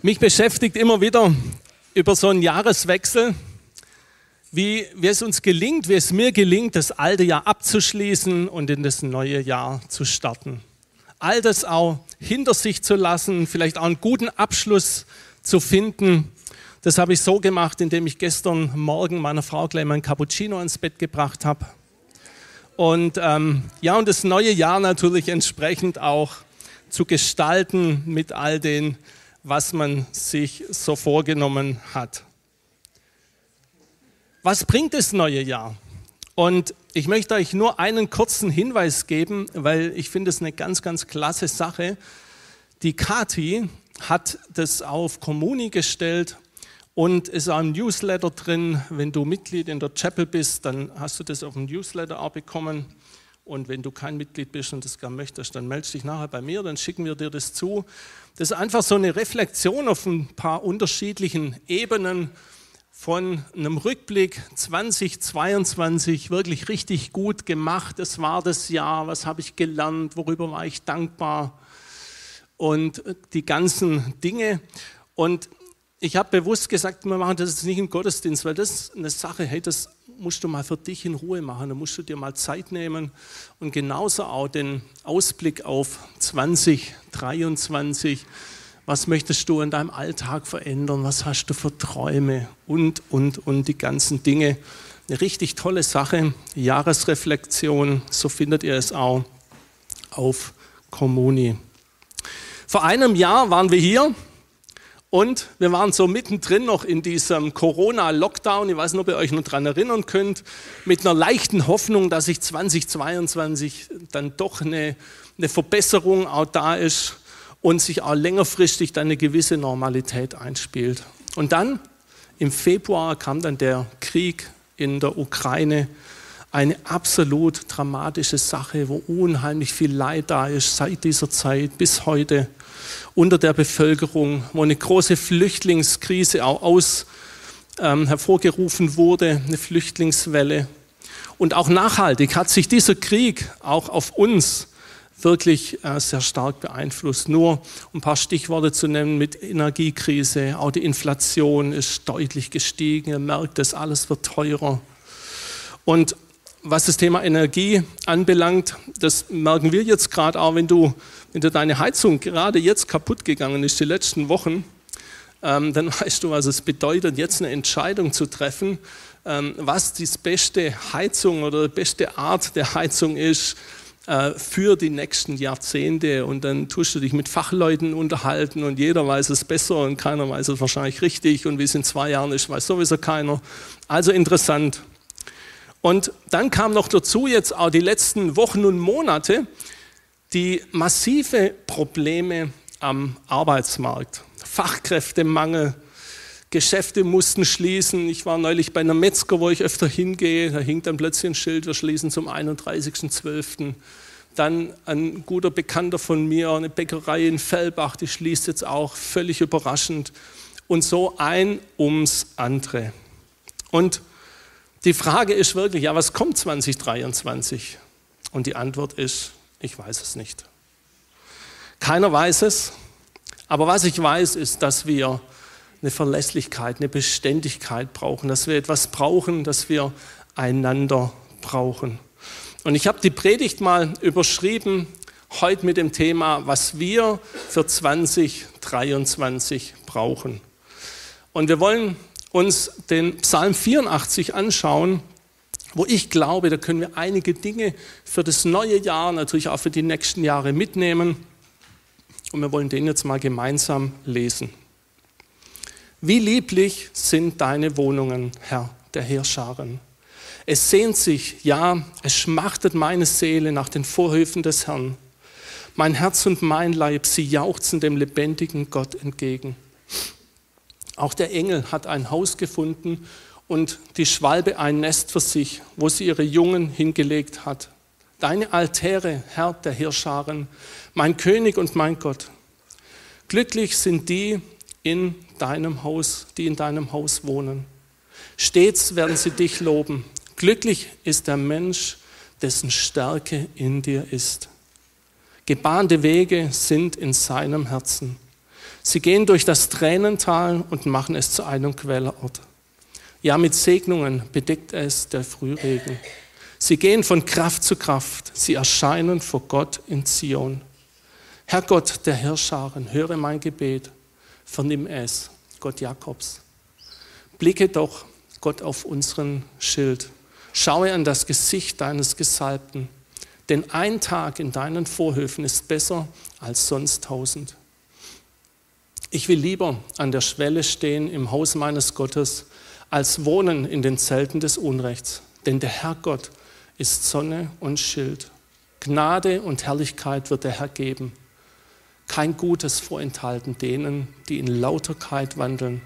Mich beschäftigt immer wieder über so einen Jahreswechsel, wie, wie es uns gelingt, wie es mir gelingt, das alte Jahr abzuschließen und in das neue Jahr zu starten. All das auch hinter sich zu lassen, vielleicht auch einen guten Abschluss zu finden. Das habe ich so gemacht, indem ich gestern Morgen meiner Frau gleich meinen Cappuccino ins Bett gebracht habe. Und ähm, ja, und das neue Jahr natürlich entsprechend auch zu gestalten mit all den, was man sich so vorgenommen hat. Was bringt das neue Jahr? Und ich möchte euch nur einen kurzen Hinweis geben, weil ich finde es eine ganz, ganz klasse Sache. Die Kati hat das auf Kommuni gestellt und ist auch im Newsletter drin. Wenn du Mitglied in der Chapel bist, dann hast du das auf dem Newsletter auch bekommen. Und wenn du kein Mitglied bist und das gerne möchtest, dann melde dich nachher bei mir, dann schicken wir dir das zu. Das ist einfach so eine Reflexion auf ein paar unterschiedlichen Ebenen von einem Rückblick 2022 wirklich richtig gut gemacht. Es war das Jahr, was habe ich gelernt, worüber war ich dankbar und die ganzen Dinge. Und ich habe bewusst gesagt, wir machen das nicht im Gottesdienst, weil das eine Sache, hey, das musst du mal für dich in Ruhe machen, da musst du dir mal Zeit nehmen und genauso auch den Ausblick auf 2023 was möchtest du in deinem Alltag verändern? Was hast du für Träume? Und, und, und die ganzen Dinge. Eine richtig tolle Sache. Jahresreflexion, so findet ihr es auch auf Kommuni. Vor einem Jahr waren wir hier und wir waren so mittendrin noch in diesem Corona-Lockdown. Ich weiß nicht, ob ihr euch noch daran erinnern könnt, mit einer leichten Hoffnung, dass sich 2022 dann doch eine, eine Verbesserung auch da ist und sich auch längerfristig dann eine gewisse Normalität einspielt. Und dann im Februar kam dann der Krieg in der Ukraine, eine absolut dramatische Sache, wo unheimlich viel Leid da ist seit dieser Zeit bis heute unter der Bevölkerung, wo eine große Flüchtlingskrise auch aus, ähm, hervorgerufen wurde, eine Flüchtlingswelle. Und auch nachhaltig hat sich dieser Krieg auch auf uns wirklich äh, sehr stark beeinflusst. Nur um ein paar Stichworte zu nennen mit Energiekrise, auch die Inflation ist deutlich gestiegen, ihr merkt es, alles wird teurer. Und was das Thema Energie anbelangt, das merken wir jetzt gerade auch, wenn du, wenn du deine Heizung gerade jetzt kaputt gegangen ist, die letzten Wochen, ähm, dann weißt du, was es bedeutet, jetzt eine Entscheidung zu treffen, ähm, was die beste Heizung oder die beste Art der Heizung ist, äh, für die nächsten Jahrzehnte und dann tust du dich mit Fachleuten unterhalten und jeder weiß es besser und keiner weiß es wahrscheinlich richtig und wie es in zwei Jahren ist, weiß sowieso keiner. Also interessant. Und dann kam noch dazu jetzt auch die letzten Wochen und Monate die massive Probleme am Arbeitsmarkt. Fachkräftemangel, Geschäfte mussten schließen. Ich war neulich bei einer Metzger, wo ich öfter hingehe. Da hing dann plötzlich ein Schild, wir schließen zum 31.12. Dann ein guter Bekannter von mir, eine Bäckerei in Fellbach, die schließt jetzt auch völlig überraschend. Und so ein ums andere. Und die Frage ist wirklich, ja, was kommt 2023? Und die Antwort ist, ich weiß es nicht. Keiner weiß es. Aber was ich weiß, ist, dass wir eine Verlässlichkeit, eine Beständigkeit brauchen, dass wir etwas brauchen, dass wir einander brauchen. Und ich habe die Predigt mal überschrieben, heute mit dem Thema, was wir für 2023 brauchen. Und wir wollen uns den Psalm 84 anschauen, wo ich glaube, da können wir einige Dinge für das neue Jahr, natürlich auch für die nächsten Jahre mitnehmen. Und wir wollen den jetzt mal gemeinsam lesen. Wie lieblich sind deine Wohnungen, Herr der Heerscharen. Es sehnt sich, ja, es schmachtet meine Seele nach den Vorhöfen des Herrn. Mein Herz und mein Leib, sie jauchzen dem lebendigen Gott entgegen. Auch der Engel hat ein Haus gefunden und die Schwalbe ein Nest für sich, wo sie ihre Jungen hingelegt hat. Deine Altäre, Herr der Heerscharen, mein König und mein Gott. Glücklich sind die, in deinem Haus, die in deinem Haus wohnen. Stets werden sie dich loben. Glücklich ist der Mensch, dessen Stärke in dir ist. Gebahnte Wege sind in seinem Herzen. Sie gehen durch das Tränental und machen es zu einem Quellerort. Ja, mit Segnungen bedeckt es der Frühregen. Sie gehen von Kraft zu Kraft. Sie erscheinen vor Gott in Zion. Herr Gott der Herrscharen, höre mein Gebet, vernimm es, Gott Jakobs. Blicke doch, Gott, auf unseren Schild. Schaue an das Gesicht deines Gesalbten. Denn ein Tag in deinen Vorhöfen ist besser als sonst tausend. Ich will lieber an der Schwelle stehen im Haus meines Gottes, als wohnen in den Zelten des Unrechts. Denn der Herr Gott ist Sonne und Schild. Gnade und Herrlichkeit wird der Herr geben. Kein Gutes vorenthalten denen, die in Lauterkeit wandeln.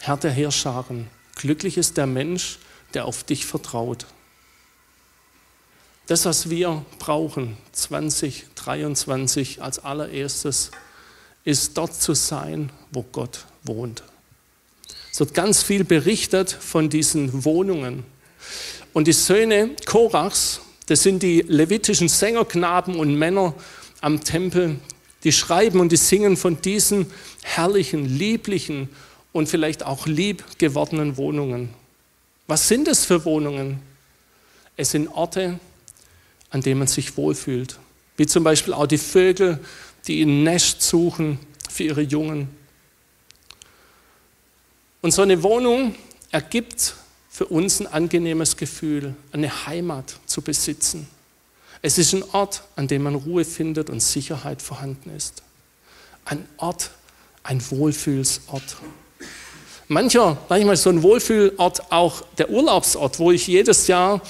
Herr der Heerscharen, glücklich ist der Mensch, der auf dich vertraut. Das, was wir brauchen 2023 als allererstes, ist dort zu sein, wo Gott wohnt. Es wird ganz viel berichtet von diesen Wohnungen. Und die Söhne Korachs, das sind die levitischen Sängerknaben und Männer am Tempel, die schreiben und die singen von diesen herrlichen, lieblichen und vielleicht auch lieb gewordenen Wohnungen. Was sind es für Wohnungen? Es sind Orte, an denen man sich wohlfühlt. Wie zum Beispiel auch die Vögel, die ein Nest suchen für ihre Jungen. Und so eine Wohnung ergibt für uns ein angenehmes Gefühl, eine Heimat zu besitzen. Es ist ein Ort, an dem man Ruhe findet und Sicherheit vorhanden ist. Ein Ort, ein Wohlfühlsort. Mancher, manchmal so ein Wohlfühlort auch der Urlaubsort, wo ich jedes Jahr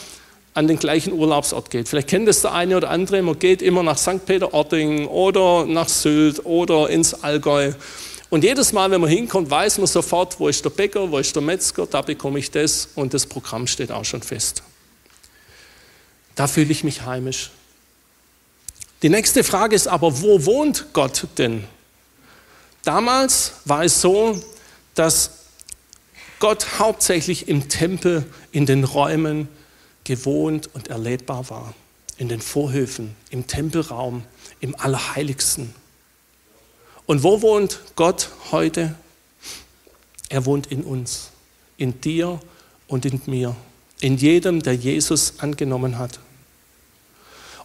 an den gleichen Urlaubsort geht. Vielleicht kennt es der eine oder andere, man geht immer nach St. Peter-Ording oder nach Sylt oder ins Allgäu. Und jedes Mal, wenn man hinkommt, weiß man sofort, wo ist der Bäcker, wo ist der Metzger, da bekomme ich das und das Programm steht auch schon fest. Da fühle ich mich heimisch. Die nächste Frage ist aber, wo wohnt Gott denn? Damals war es so, dass Gott hauptsächlich im Tempel, in den Räumen gewohnt und erlebbar war. In den Vorhöfen, im Tempelraum, im Allerheiligsten. Und wo wohnt Gott heute? Er wohnt in uns, in dir und in mir, in jedem, der Jesus angenommen hat.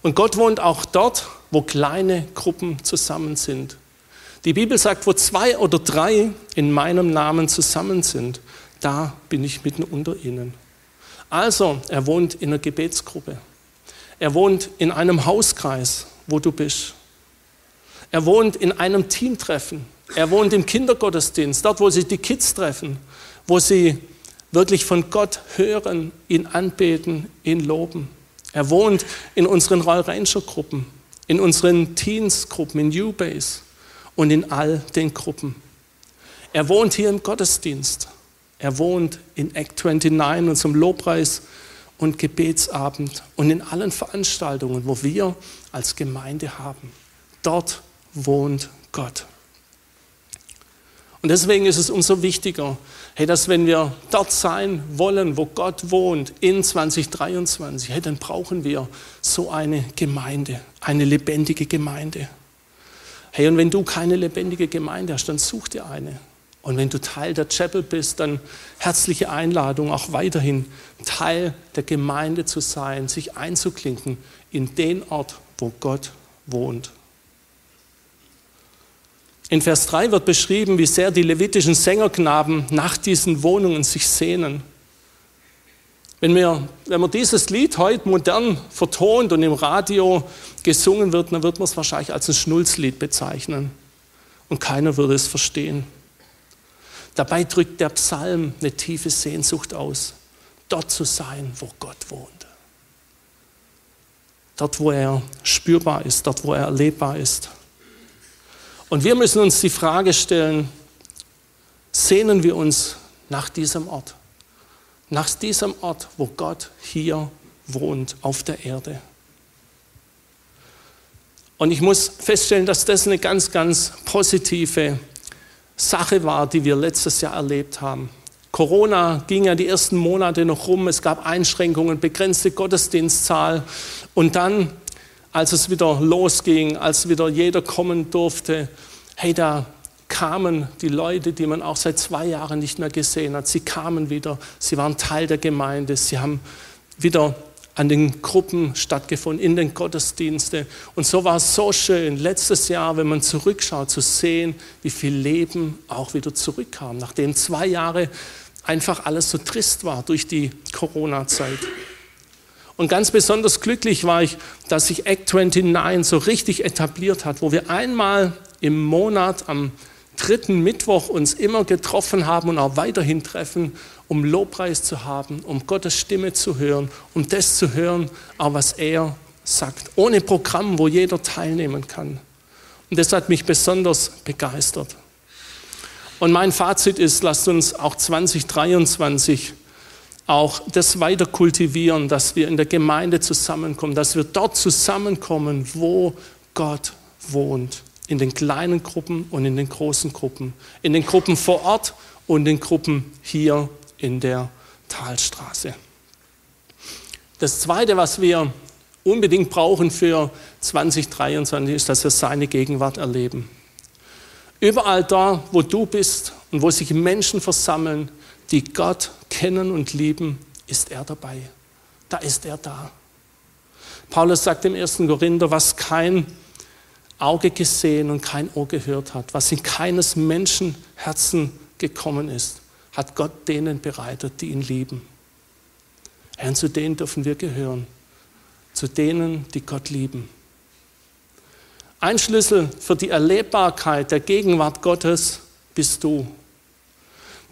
Und Gott wohnt auch dort, wo kleine Gruppen zusammen sind. Die Bibel sagt, wo zwei oder drei in meinem Namen zusammen sind, da bin ich mitten unter ihnen. Also, er wohnt in einer Gebetsgruppe. Er wohnt in einem Hauskreis, wo du bist. Er wohnt in einem Teamtreffen. Er wohnt im Kindergottesdienst, dort, wo sich die Kids treffen, wo sie wirklich von Gott hören, ihn anbeten, ihn loben. Er wohnt in unseren Royal Ranger Gruppen, in unseren Teens Gruppen, in U-Base und in all den Gruppen. Er wohnt hier im Gottesdienst. Er wohnt in Act 29, unserem Lobpreis und Gebetsabend und in allen Veranstaltungen, wo wir als Gemeinde haben. Dort wohnt Gott. Und deswegen ist es umso wichtiger, hey, dass wenn wir dort sein wollen, wo Gott wohnt, in 2023, hey, dann brauchen wir so eine Gemeinde, eine lebendige Gemeinde. Hey, und wenn du keine lebendige Gemeinde hast, dann such dir eine. Und wenn du Teil der Chapel bist, dann herzliche Einladung, auch weiterhin Teil der Gemeinde zu sein, sich einzuklinken in den Ort, wo Gott wohnt. In Vers 3 wird beschrieben, wie sehr die levitischen Sängerknaben nach diesen Wohnungen sich sehnen. Wenn, wir, wenn man dieses Lied heute modern vertont und im Radio gesungen wird, dann wird man es wahrscheinlich als ein Schnulzlied bezeichnen. Und keiner würde es verstehen. Dabei drückt der Psalm eine tiefe Sehnsucht aus, dort zu sein, wo Gott wohnt. Dort, wo er spürbar ist, dort, wo er erlebbar ist. Und wir müssen uns die Frage stellen, sehnen wir uns nach diesem Ort? Nach diesem Ort, wo Gott hier wohnt auf der Erde. Und ich muss feststellen, dass das eine ganz, ganz positive Sache war, die wir letztes Jahr erlebt haben. Corona ging ja die ersten Monate noch rum, es gab Einschränkungen, begrenzte Gottesdienstzahl und dann, als es wieder losging, als wieder jeder kommen durfte, hey, da kamen die Leute, die man auch seit zwei Jahren nicht mehr gesehen hat. Sie kamen wieder, sie waren Teil der Gemeinde, sie haben wieder an den Gruppen stattgefunden, in den Gottesdiensten. Und so war es so schön, letztes Jahr, wenn man zurückschaut, zu sehen, wie viel Leben auch wieder zurückkam, nachdem zwei Jahre einfach alles so trist war durch die Corona-Zeit. Und ganz besonders glücklich war ich, dass sich Act 29 so richtig etabliert hat, wo wir einmal im Monat am dritten Mittwoch uns immer getroffen haben und auch weiterhin treffen, um Lobpreis zu haben, um Gottes Stimme zu hören, um das zu hören, auch was er sagt, ohne Programm, wo jeder teilnehmen kann. Und das hat mich besonders begeistert. Und mein Fazit ist, lasst uns auch 2023 auch das weiter kultivieren, dass wir in der Gemeinde zusammenkommen, dass wir dort zusammenkommen, wo Gott wohnt in den kleinen Gruppen und in den großen Gruppen, in den Gruppen vor Ort und in den Gruppen hier in der Talstraße. Das Zweite, was wir unbedingt brauchen für 2023, ist, dass wir seine Gegenwart erleben. Überall da, wo du bist und wo sich Menschen versammeln, die Gott kennen und lieben, ist er dabei. Da ist er da. Paulus sagt im 1. Korinther, was kein Auge gesehen und kein Ohr gehört hat, was in keines Menschen Herzen gekommen ist, hat Gott denen bereitet, die ihn lieben. Und zu denen dürfen wir gehören, zu denen, die Gott lieben. Ein Schlüssel für die Erlebbarkeit der Gegenwart Gottes bist du.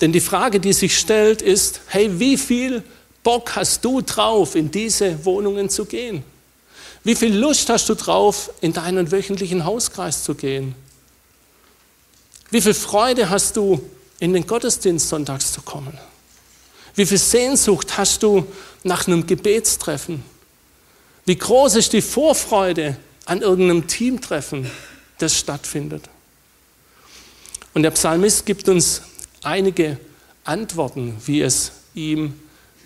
Denn die Frage, die sich stellt, ist, hey, wie viel Bock hast du drauf, in diese Wohnungen zu gehen? Wie viel Lust hast du drauf, in deinen wöchentlichen Hauskreis zu gehen? Wie viel Freude hast du, in den Gottesdienst sonntags zu kommen? Wie viel Sehnsucht hast du nach einem Gebetstreffen? Wie groß ist die Vorfreude an irgendeinem Teamtreffen, das stattfindet? Und der Psalmist gibt uns einige Antworten, wie es ihm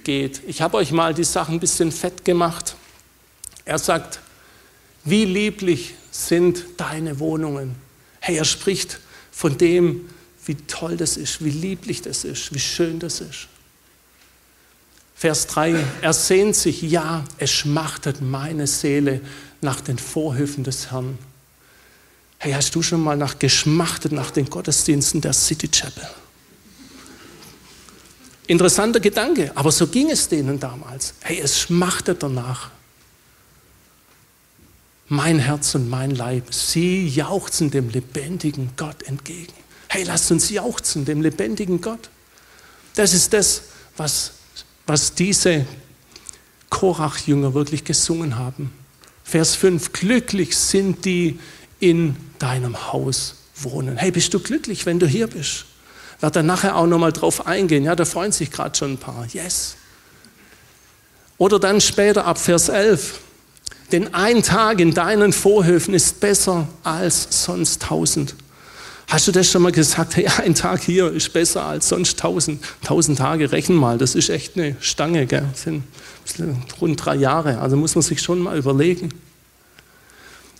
geht. Ich habe euch mal die Sachen ein bisschen fett gemacht. Er sagt, wie lieblich sind deine Wohnungen. Hey, er spricht von dem, wie toll das ist, wie lieblich das ist, wie schön das ist. Vers 3, er sehnt sich, ja, es schmachtet meine Seele nach den Vorhöfen des Herrn. Hey, hast du schon mal nach geschmachtet nach den Gottesdiensten der City Chapel? Interessanter Gedanke, aber so ging es denen damals. Hey, es schmachtet danach mein Herz und mein Leib, sie jauchzen dem lebendigen Gott entgegen. Hey, lasst uns jauchzen dem lebendigen Gott. Das ist das, was, was diese Korach-Jünger wirklich gesungen haben. Vers 5, glücklich sind die in deinem Haus wohnen. Hey, bist du glücklich, wenn du hier bist? Wird er nachher auch nochmal drauf eingehen. Ja, da freuen sich gerade schon ein paar. Yes. Oder dann später ab Vers 11. Denn ein Tag in deinen Vorhöfen ist besser als sonst tausend. Hast du das schon mal gesagt? Hey, ein Tag hier ist besser als sonst tausend. Tausend Tage, rechnen mal, das ist echt eine Stange, gell? Das sind rund drei Jahre. Also muss man sich schon mal überlegen.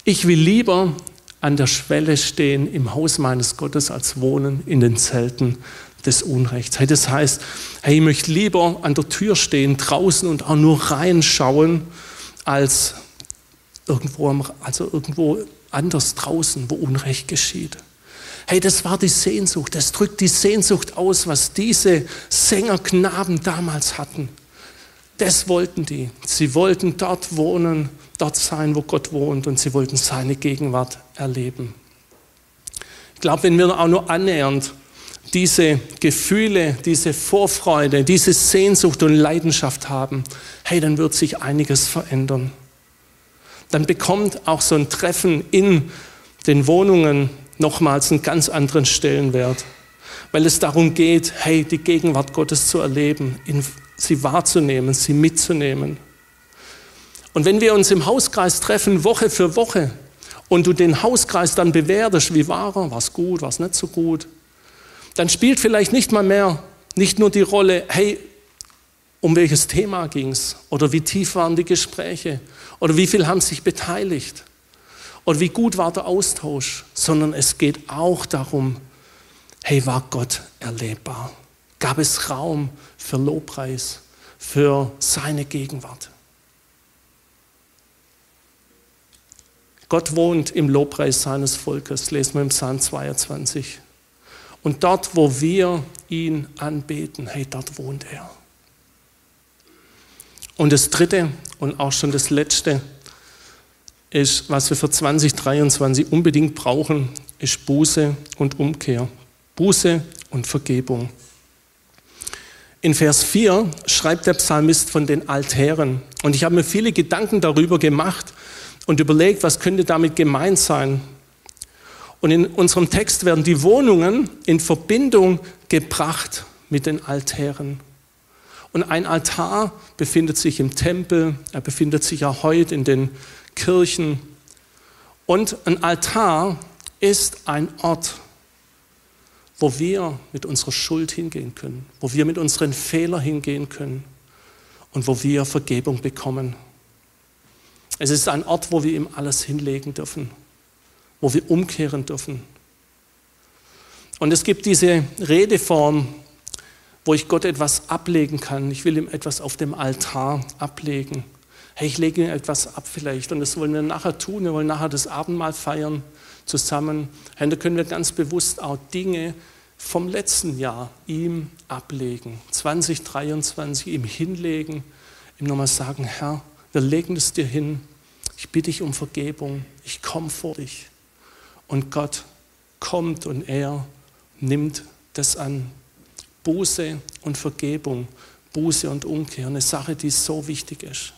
Ich will lieber an der Schwelle stehen im Haus meines Gottes als wohnen in den Zelten des Unrechts. Hey, das heißt, hey, ich möchte lieber an der Tür stehen, draußen und auch nur reinschauen, als irgendwo, also irgendwo anders draußen, wo Unrecht geschieht. Hey, das war die Sehnsucht, das drückt die Sehnsucht aus, was diese Sängerknaben damals hatten. Das wollten die. Sie wollten dort wohnen, dort sein, wo Gott wohnt und sie wollten seine Gegenwart erleben. Ich glaube, wenn wir auch nur annähernd diese Gefühle, diese Vorfreude, diese Sehnsucht und Leidenschaft haben, hey, dann wird sich einiges verändern dann bekommt auch so ein Treffen in den Wohnungen nochmals einen ganz anderen Stellenwert, weil es darum geht, hey, die Gegenwart Gottes zu erleben, sie wahrzunehmen, sie mitzunehmen. Und wenn wir uns im Hauskreis treffen, Woche für Woche, und du den Hauskreis dann bewertest, wie war er, war es gut, war es nicht so gut, dann spielt vielleicht nicht mal mehr, nicht nur die Rolle, hey, um welches Thema ging es oder wie tief waren die Gespräche? Oder wie viel haben sich beteiligt oder wie gut war der Austausch, sondern es geht auch darum, hey, war Gott erlebbar? Gab es Raum für Lobpreis, für seine Gegenwart? Gott wohnt im Lobpreis seines Volkes, lesen wir im Psalm 22. Und dort, wo wir ihn anbeten, hey, dort wohnt er. Und das dritte und auch schon das letzte ist, was wir für 2023 unbedingt brauchen, ist Buße und Umkehr. Buße und Vergebung. In Vers 4 schreibt der Psalmist von den Altären. Und ich habe mir viele Gedanken darüber gemacht und überlegt, was könnte damit gemeint sein. Und in unserem Text werden die Wohnungen in Verbindung gebracht mit den Altären. Und ein Altar befindet sich im Tempel, er befindet sich auch heute in den Kirchen. Und ein Altar ist ein Ort, wo wir mit unserer Schuld hingehen können, wo wir mit unseren Fehlern hingehen können und wo wir Vergebung bekommen. Es ist ein Ort, wo wir ihm alles hinlegen dürfen, wo wir umkehren dürfen. Und es gibt diese Redeform, wo ich Gott etwas ablegen kann. Ich will ihm etwas auf dem Altar ablegen. Hey, ich lege ihm etwas ab vielleicht und das wollen wir nachher tun. Wir wollen nachher das Abendmahl feiern zusammen. Hey, da können wir ganz bewusst auch Dinge vom letzten Jahr ihm ablegen. 2023 ihm hinlegen, ihm nochmal sagen, Herr, wir legen es dir hin. Ich bitte dich um Vergebung. Ich komme vor dich. Und Gott kommt und er nimmt das an. Buße und Vergebung, Buße und Umkehr, eine Sache, die so wichtig ist.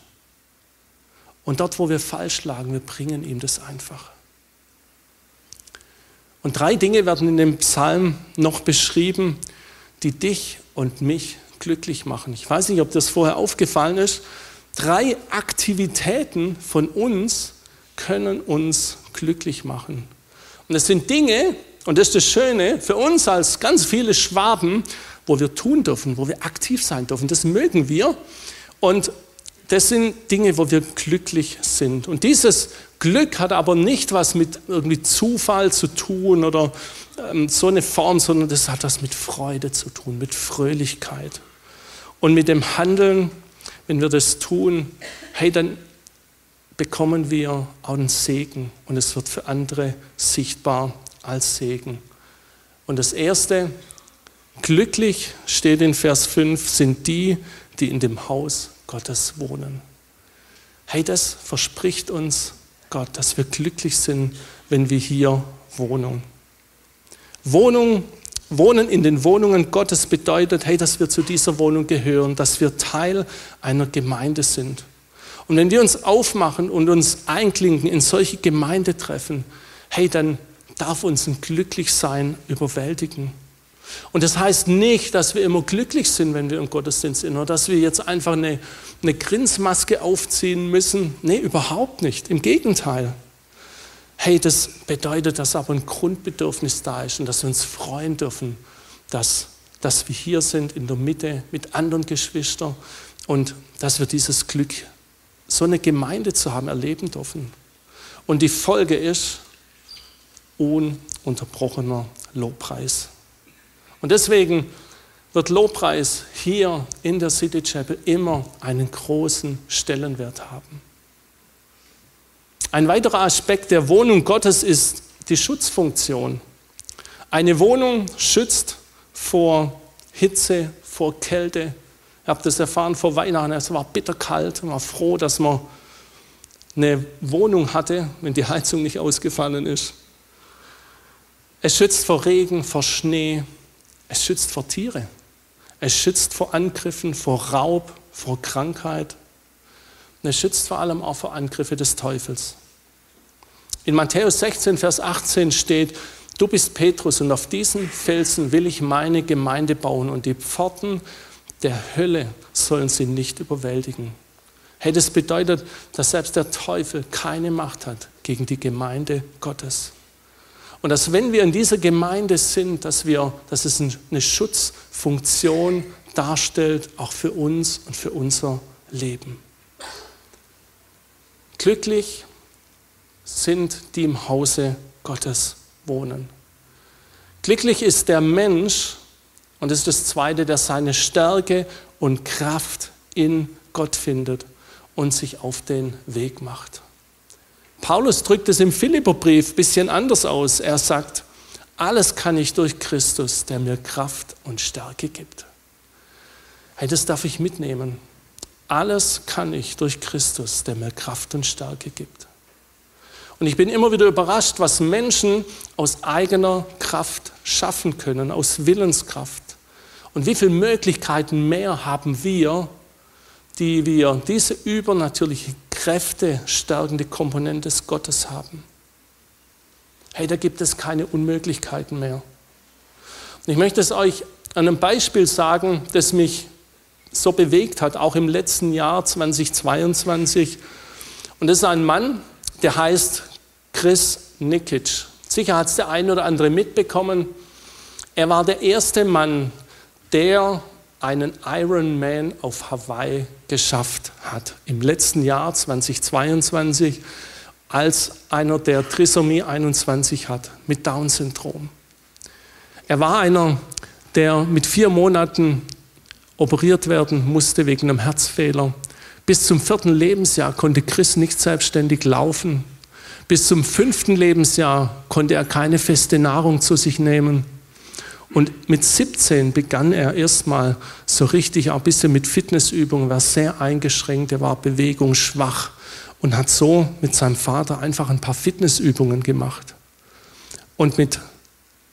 Und dort, wo wir falsch lagen, wir bringen ihm das einfach. Und drei Dinge werden in dem Psalm noch beschrieben, die dich und mich glücklich machen. Ich weiß nicht, ob das vorher aufgefallen ist. Drei Aktivitäten von uns können uns glücklich machen. Und es sind Dinge, und das ist das Schöne, für uns als ganz viele Schwaben wo wir tun dürfen, wo wir aktiv sein dürfen. Das mögen wir. Und das sind Dinge, wo wir glücklich sind. Und dieses Glück hat aber nicht was mit irgendwie Zufall zu tun oder ähm, so eine Form, sondern das hat was mit Freude zu tun, mit Fröhlichkeit. Und mit dem Handeln, wenn wir das tun, hey, dann bekommen wir auch einen Segen und es wird für andere sichtbar als Segen. Und das Erste, Glücklich steht in Vers 5, sind die, die in dem Haus Gottes wohnen. Hey, das verspricht uns Gott, dass wir glücklich sind, wenn wir hier wohnen. Wohnung, wohnen in den Wohnungen Gottes bedeutet, hey, dass wir zu dieser Wohnung gehören, dass wir Teil einer Gemeinde sind. Und wenn wir uns aufmachen und uns einklinken in solche Gemeindetreffen, hey, dann darf uns ein Glücklichsein überwältigen. Und das heißt nicht, dass wir immer glücklich sind, wenn wir im Gottesdienst sind, oder dass wir jetzt einfach eine, eine Grinsmaske aufziehen müssen. Nee, überhaupt nicht. Im Gegenteil. Hey, das bedeutet, dass aber ein Grundbedürfnis da ist und dass wir uns freuen dürfen, dass, dass wir hier sind in der Mitte mit anderen Geschwistern und dass wir dieses Glück, so eine Gemeinde zu haben, erleben dürfen. Und die Folge ist ununterbrochener Lobpreis. Und deswegen wird Lobpreis hier in der City Chapel immer einen großen Stellenwert haben. Ein weiterer Aspekt der Wohnung Gottes ist die Schutzfunktion. Eine Wohnung schützt vor Hitze, vor Kälte. Ich habe das erfahren vor Weihnachten. Es war bitterkalt. Ich war froh, dass man eine Wohnung hatte, wenn die Heizung nicht ausgefallen ist. Es schützt vor Regen, vor Schnee, es schützt vor Tiere. Es schützt vor Angriffen, vor Raub, vor Krankheit. Und es schützt vor allem auch vor Angriffe des Teufels. In Matthäus 16, Vers 18 steht, du bist Petrus und auf diesen Felsen will ich meine Gemeinde bauen und die Pforten der Hölle sollen sie nicht überwältigen. Hey, das bedeutet, dass selbst der Teufel keine Macht hat gegen die Gemeinde Gottes. Und dass wenn wir in dieser Gemeinde sind, dass, wir, dass es eine Schutzfunktion darstellt, auch für uns und für unser Leben. Glücklich sind die im Hause Gottes wohnen. Glücklich ist der Mensch, und das ist das Zweite, der seine Stärke und Kraft in Gott findet und sich auf den Weg macht. Paulus drückt es im Philipperbrief ein bisschen anders aus. Er sagt, alles kann ich durch Christus, der mir Kraft und Stärke gibt. Hey, das darf ich mitnehmen. Alles kann ich durch Christus, der mir Kraft und Stärke gibt. Und ich bin immer wieder überrascht, was Menschen aus eigener Kraft schaffen können, aus Willenskraft. Und wie viele Möglichkeiten mehr haben wir, die wir diese übernatürliche Kräfte stärkende Komponente des Gottes haben. Hey, da gibt es keine Unmöglichkeiten mehr. Und ich möchte es euch an einem Beispiel sagen, das mich so bewegt hat, auch im letzten Jahr 2022. Und das ist ein Mann, der heißt Chris Nikic. Sicher hat es der eine oder andere mitbekommen. Er war der erste Mann, der einen Ironman auf Hawaii geschafft hat. Im letzten Jahr 2022 als einer, der Trisomie 21 hat, mit Down-Syndrom. Er war einer, der mit vier Monaten operiert werden musste wegen einem Herzfehler. Bis zum vierten Lebensjahr konnte Chris nicht selbstständig laufen. Bis zum fünften Lebensjahr konnte er keine feste Nahrung zu sich nehmen. Und mit 17 begann er erstmal so richtig, auch ein bisschen mit Fitnessübungen, war sehr eingeschränkt, er war bewegungsschwach und hat so mit seinem Vater einfach ein paar Fitnessübungen gemacht. Und mit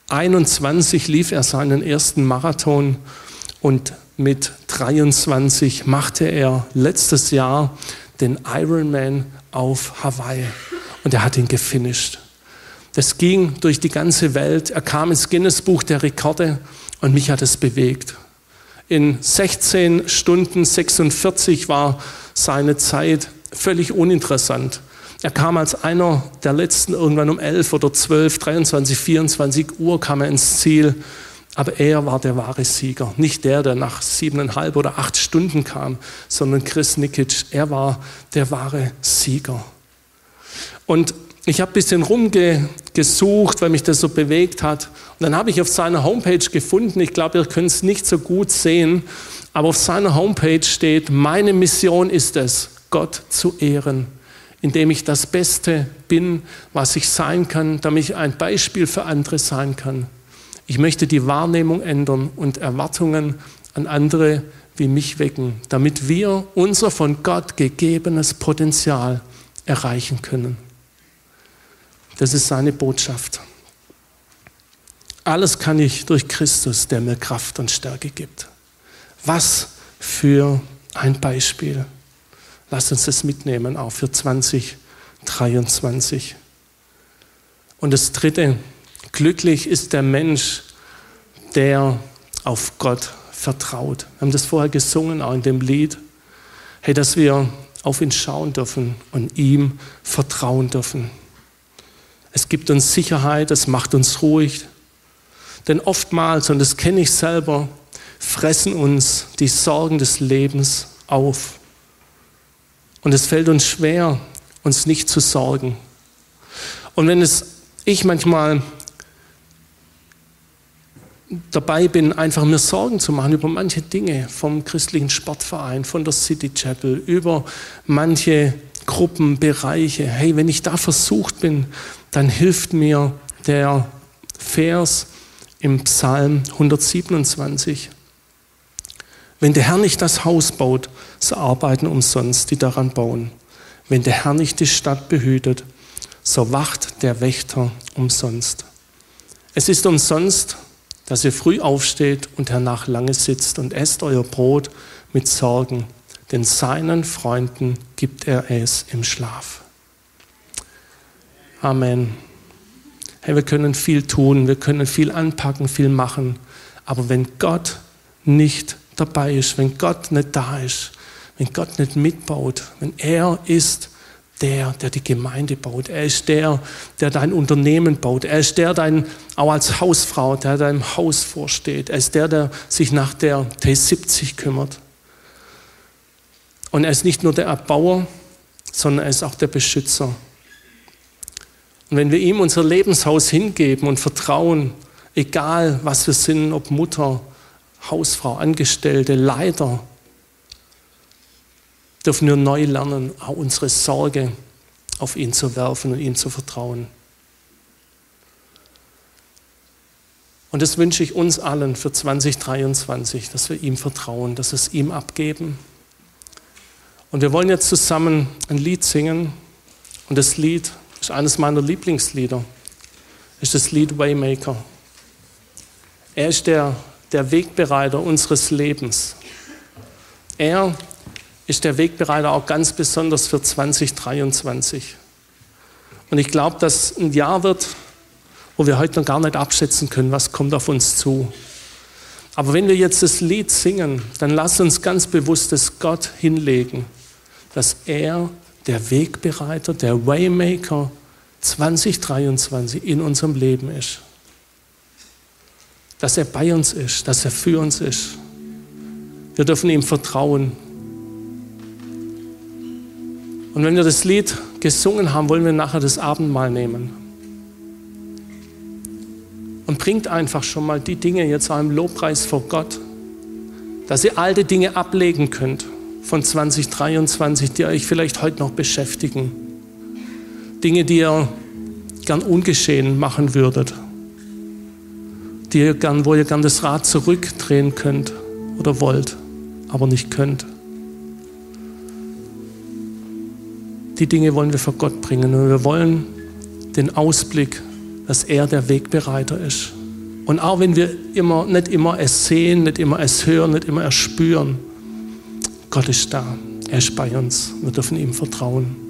21 lief er seinen ersten Marathon und mit 23 machte er letztes Jahr den Ironman auf Hawaii und er hat ihn gefinisht. Das ging durch die ganze Welt. Er kam ins Guinness-Buch der Rekorde und mich hat es bewegt. In 16 Stunden 46 war seine Zeit völlig uninteressant. Er kam als einer der letzten irgendwann um 11 oder 12, 23, 24 Uhr kam er ins Ziel. Aber er war der wahre Sieger. Nicht der, der nach siebeneinhalb oder acht Stunden kam, sondern Chris Nikic. Er war der wahre Sieger. Und ich habe ein bisschen rumgesucht, weil mich das so bewegt hat. Und dann habe ich auf seiner Homepage gefunden, ich glaube, ihr könnt es nicht so gut sehen, aber auf seiner Homepage steht, meine Mission ist es, Gott zu ehren, indem ich das Beste bin, was ich sein kann, damit ich ein Beispiel für andere sein kann. Ich möchte die Wahrnehmung ändern und Erwartungen an andere wie mich wecken, damit wir unser von Gott gegebenes Potenzial erreichen können. Das ist seine Botschaft. Alles kann ich durch Christus, der mir Kraft und Stärke gibt. Was für ein Beispiel. Lasst uns das mitnehmen, auch für 2023. Und das Dritte, glücklich ist der Mensch, der auf Gott vertraut. Wir haben das vorher gesungen, auch in dem Lied. Hey, dass wir auf ihn schauen dürfen und ihm vertrauen dürfen. Es gibt uns Sicherheit, es macht uns ruhig. Denn oftmals, und das kenne ich selber, fressen uns die Sorgen des Lebens auf. Und es fällt uns schwer, uns nicht zu sorgen. Und wenn es ich manchmal dabei bin, einfach mir Sorgen zu machen über manche Dinge vom christlichen Sportverein, von der City Chapel, über manche Gruppen, Bereiche. Hey, wenn ich da versucht bin, dann hilft mir der Vers im Psalm 127. Wenn der Herr nicht das Haus baut, so arbeiten umsonst die daran bauen. Wenn der Herr nicht die Stadt behütet, so wacht der Wächter umsonst. Es ist umsonst, dass ihr früh aufsteht und hernach lange sitzt und esst euer Brot mit Sorgen, denn seinen Freunden gibt er es im Schlaf. Amen. Hey, wir können viel tun, wir können viel anpacken, viel machen, aber wenn Gott nicht dabei ist, wenn Gott nicht da ist, wenn Gott nicht mitbaut, wenn er ist der, der die Gemeinde baut, er ist der, der dein Unternehmen baut, er ist der, dein, auch als Hausfrau, der deinem Haus vorsteht, er ist der, der sich nach der T70 kümmert. Und er ist nicht nur der Erbauer, sondern er ist auch der Beschützer. Und wenn wir ihm unser Lebenshaus hingeben und vertrauen, Egal, was wir sind, ob Mutter, Hausfrau, Angestellte, Leiter, dürfen wir neu lernen, auch unsere Sorge auf ihn zu werfen und ihm zu vertrauen. Und das wünsche ich uns allen für 2023, dass wir ihm vertrauen, dass wir es ihm abgeben. Und wir wollen jetzt zusammen ein Lied singen. Und das Lied ist eines meiner Lieblingslieder. Ist das Lied Waymaker. Er ist der, der Wegbereiter unseres Lebens. Er ist der Wegbereiter auch ganz besonders für 2023. Und ich glaube, dass ein Jahr wird, wo wir heute noch gar nicht abschätzen können, was kommt auf uns zu. Aber wenn wir jetzt das Lied singen, dann lass uns ganz bewusst das Gott hinlegen, dass er der Wegbereiter, der Waymaker 2023 in unserem Leben ist. Dass er bei uns ist, dass er für uns ist. Wir dürfen ihm vertrauen. Und wenn wir das Lied gesungen haben, wollen wir nachher das Abendmahl nehmen. Und bringt einfach schon mal die Dinge jetzt im Lobpreis vor Gott, dass ihr alte Dinge ablegen könnt von 2023, die euch vielleicht heute noch beschäftigen. Dinge, die ihr gern ungeschehen machen würdet, die ihr gern, wo ihr gern das Rad zurückdrehen könnt oder wollt, aber nicht könnt. Die Dinge wollen wir vor Gott bringen und wir wollen den Ausblick, dass er der Wegbereiter ist. Und auch wenn wir immer, nicht immer es sehen, nicht immer es hören, nicht immer es spüren, Gott ist da. Er ist bei uns. Wir dürfen ihm vertrauen.